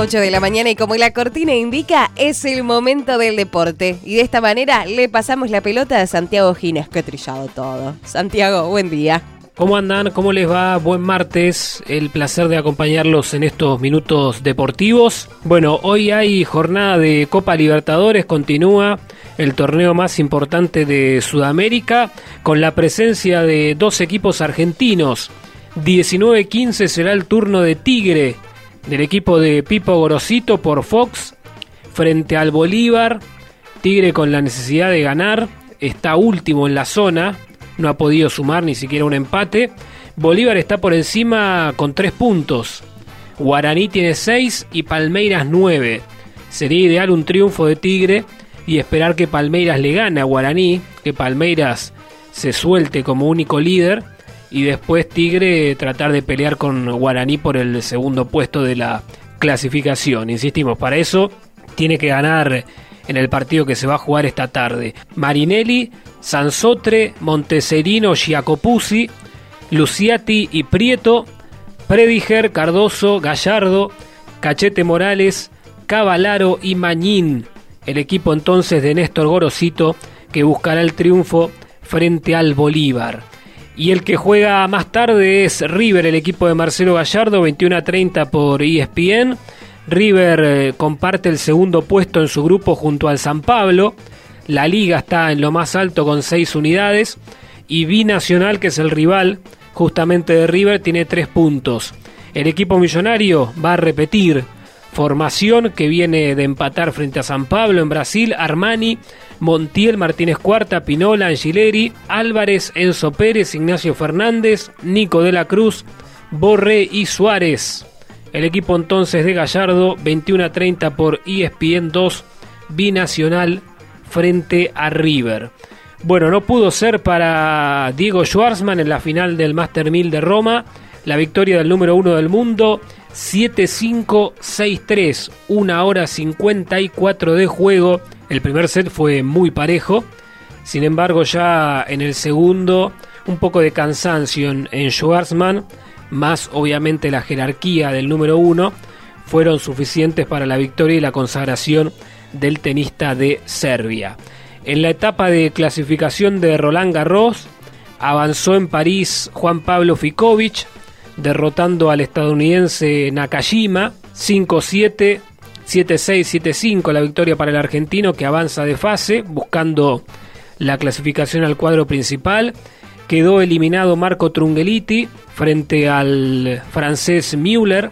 8 de la mañana y como la cortina indica, es el momento del deporte. Y de esta manera le pasamos la pelota a Santiago Gines, que trillado todo. Santiago, buen día. ¿Cómo andan? ¿Cómo les va? Buen martes. El placer de acompañarlos en estos minutos deportivos. Bueno, hoy hay jornada de Copa Libertadores, continúa el torneo más importante de Sudamérica, con la presencia de dos equipos argentinos. 19-15 será el turno de Tigre del equipo de Pipo Gorosito por Fox frente al Bolívar. Tigre con la necesidad de ganar, está último en la zona, no ha podido sumar ni siquiera un empate. Bolívar está por encima con 3 puntos. Guaraní tiene 6 y Palmeiras 9. Sería ideal un triunfo de Tigre y esperar que Palmeiras le gane a Guaraní, que Palmeiras se suelte como único líder y después Tigre tratar de pelear con Guaraní por el segundo puesto de la clasificación. Insistimos, para eso tiene que ganar en el partido que se va a jugar esta tarde. Marinelli, Sansotre, Monteserino, Giacopuzzi, Luciati y Prieto, Prediger, Cardoso, Gallardo, Cachete Morales, Cavalaro y Mañín. El equipo entonces de Néstor Gorosito que buscará el triunfo frente al Bolívar. Y el que juega más tarde es River, el equipo de Marcelo Gallardo, 21 a 30 por ESPN. River eh, comparte el segundo puesto en su grupo junto al San Pablo. La liga está en lo más alto con 6 unidades. Y Binacional, que es el rival justamente de River, tiene 3 puntos. El equipo millonario va a repetir formación que viene de empatar frente a San Pablo en Brasil. Armani, Montiel, Martínez Cuarta, Pinola, Angileri, Álvarez, Enzo Pérez, Ignacio Fernández, Nico de la Cruz, Borré y Suárez. El equipo entonces de Gallardo, 21 a 30 por ESPN 2, binacional frente a River. Bueno, no pudo ser para Diego Schwartzman en la final del Master 1000 de Roma, la victoria del número uno del mundo, 7-5-6-3, una hora 54 de juego. El primer set fue muy parejo, sin embargo ya en el segundo un poco de cansancio en, en Schwarzman más obviamente la jerarquía del número uno, fueron suficientes para la victoria y la consagración del tenista de Serbia. En la etapa de clasificación de Roland Garros, avanzó en París Juan Pablo Fikovic, derrotando al estadounidense Nakajima 5-7, 7-6, 7-5 la victoria para el argentino que avanza de fase buscando la clasificación al cuadro principal quedó eliminado Marco Trungeliti frente al francés Müller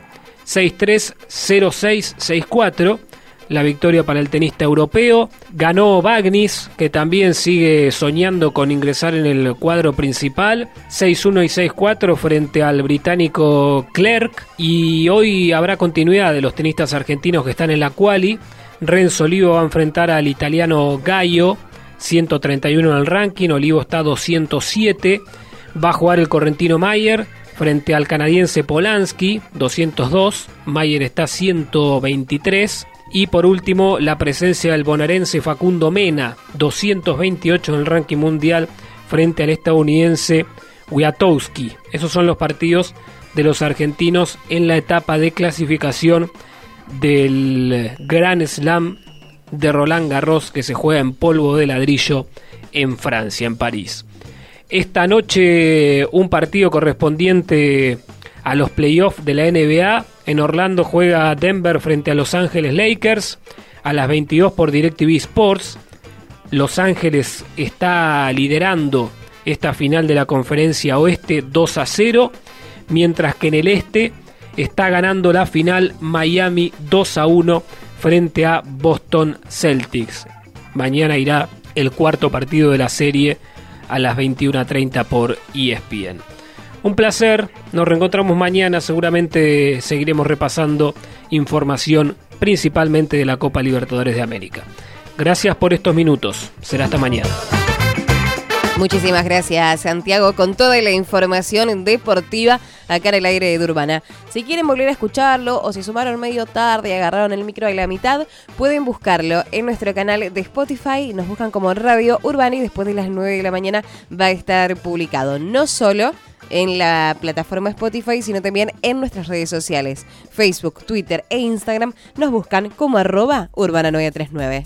6-3, 0-6, 6-4. La victoria para el tenista europeo. Ganó Bagnis, que también sigue soñando con ingresar en el cuadro principal. 6-1 y 6-4 frente al británico Clerc. Y hoy habrá continuidad de los tenistas argentinos que están en la quali. Renzo Olivo va a enfrentar al italiano Gallo 131 en el ranking, Olivo está 207, va a jugar el correntino Mayer frente al canadiense Polanski, 202, Mayer está 123 y por último la presencia del bonaerense Facundo Mena, 228 en el ranking mundial frente al estadounidense Wiatowski. Esos son los partidos de los argentinos en la etapa de clasificación del Grand Slam de Roland Garros que se juega en polvo de ladrillo en Francia, en París. Esta noche un partido correspondiente a los playoffs de la NBA. En Orlando juega Denver frente a Los Ángeles Lakers a las 22 por DirecTV Sports. Los Ángeles está liderando esta final de la conferencia oeste 2 a 0, mientras que en el este está ganando la final Miami 2 a 1 frente a Boston Celtics. Mañana irá el cuarto partido de la serie a las 21.30 por ESPN. Un placer, nos reencontramos mañana, seguramente seguiremos repasando información principalmente de la Copa Libertadores de América. Gracias por estos minutos, será hasta mañana. Muchísimas gracias, Santiago, con toda la información deportiva acá en el aire de Urbana. Si quieren volver a escucharlo o si sumaron medio tarde y agarraron el micro a la mitad, pueden buscarlo en nuestro canal de Spotify. Nos buscan como Radio Urbana y después de las 9 de la mañana va a estar publicado. No solo en la plataforma Spotify, sino también en nuestras redes sociales. Facebook, Twitter e Instagram nos buscan como arroba urbana939.